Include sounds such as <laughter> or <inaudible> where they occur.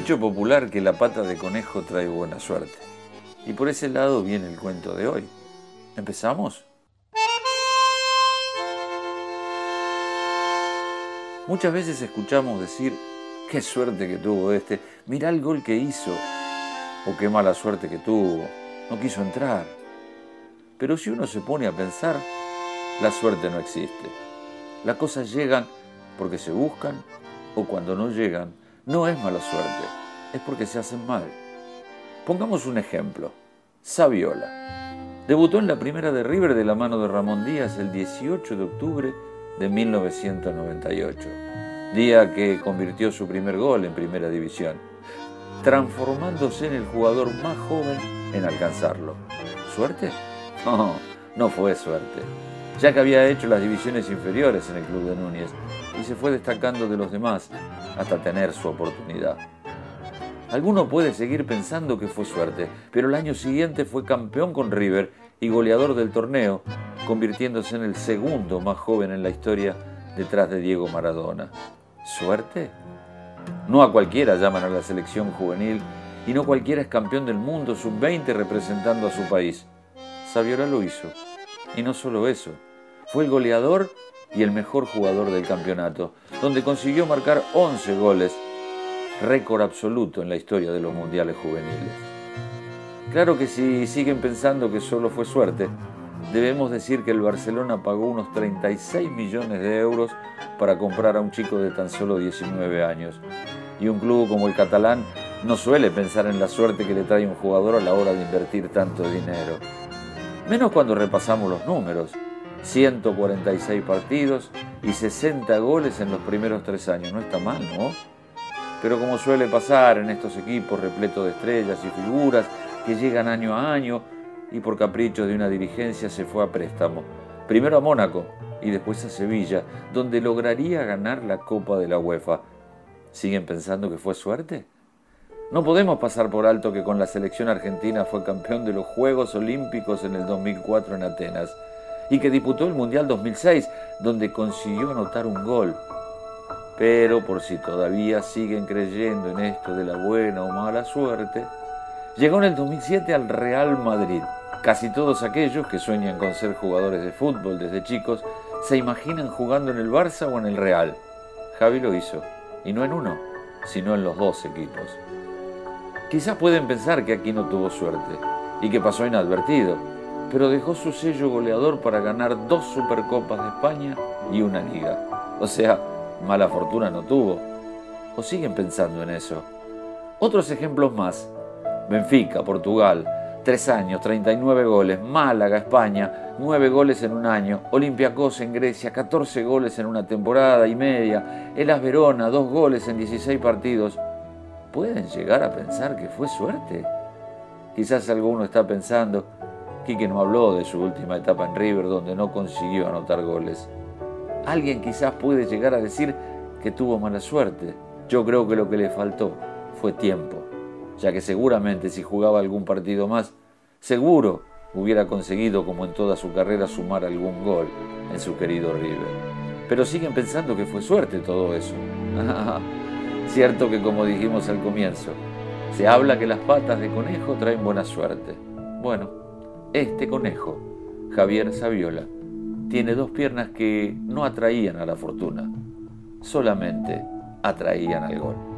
dicho popular que la pata de conejo trae buena suerte. Y por ese lado viene el cuento de hoy. ¿Empezamos? Muchas veces escuchamos decir, qué suerte que tuvo este, mira el gol que hizo, o qué mala suerte que tuvo, no quiso entrar. Pero si uno se pone a pensar, la suerte no existe. Las cosas llegan porque se buscan o cuando no llegan, no es mala suerte, es porque se hacen mal. Pongamos un ejemplo. Saviola. Debutó en la primera de River de la mano de Ramón Díaz el 18 de octubre de 1998, día que convirtió su primer gol en primera división, transformándose en el jugador más joven en alcanzarlo. ¿Suerte? <laughs> No, no fue suerte, ya que había hecho las divisiones inferiores en el club de Núñez y se fue destacando de los demás hasta tener su oportunidad. Alguno puede seguir pensando que fue suerte, pero el año siguiente fue campeón con River y goleador del torneo, convirtiéndose en el segundo más joven en la historia detrás de Diego Maradona. ¿Suerte? No a cualquiera llaman a la selección juvenil y no cualquiera es campeón del mundo sub-20 representando a su país. Saviola lo hizo. Y no solo eso, fue el goleador y el mejor jugador del campeonato, donde consiguió marcar 11 goles récord absoluto en la historia de los mundiales juveniles. Claro que si siguen pensando que solo fue suerte, debemos decir que el Barcelona pagó unos 36 millones de euros para comprar a un chico de tan solo 19 años. Y un club como el catalán no suele pensar en la suerte que le trae un jugador a la hora de invertir tanto dinero. Menos cuando repasamos los números. 146 partidos y 60 goles en los primeros tres años. No está mal, ¿no? Pero como suele pasar en estos equipos repletos de estrellas y figuras que llegan año a año y por caprichos de una dirigencia se fue a préstamo. Primero a Mónaco y después a Sevilla, donde lograría ganar la Copa de la UEFA. ¿Siguen pensando que fue suerte? No podemos pasar por alto que con la selección argentina fue campeón de los Juegos Olímpicos en el 2004 en Atenas y que disputó el Mundial 2006, donde consiguió anotar un gol pero por si todavía siguen creyendo en esto de la buena o mala suerte, llegó en el 2007 al Real Madrid. Casi todos aquellos que sueñan con ser jugadores de fútbol desde chicos se imaginan jugando en el Barça o en el Real. Javi lo hizo, y no en uno, sino en los dos equipos. Quizás pueden pensar que aquí no tuvo suerte y que pasó inadvertido, pero dejó su sello goleador para ganar dos Supercopas de España y una liga. O sea, mala fortuna no tuvo. ¿O siguen pensando en eso? Otros ejemplos más. Benfica, Portugal, tres años, 39 goles. Málaga, España, nueve goles en un año. Olympiacos en Grecia, 14 goles en una temporada y media. Elas Verona, dos goles en 16 partidos. ¿Pueden llegar a pensar que fue suerte? Quizás alguno está pensando, Quique no habló de su última etapa en River donde no consiguió anotar goles. Alguien quizás puede llegar a decir que tuvo mala suerte. Yo creo que lo que le faltó fue tiempo, ya que seguramente si jugaba algún partido más, seguro hubiera conseguido, como en toda su carrera, sumar algún gol en su querido River. Pero siguen pensando que fue suerte todo eso. <laughs> Cierto que como dijimos al comienzo, se habla que las patas de conejo traen buena suerte. Bueno, este conejo, Javier Saviola, tiene dos piernas que no atraían a la fortuna, solamente atraían al gol.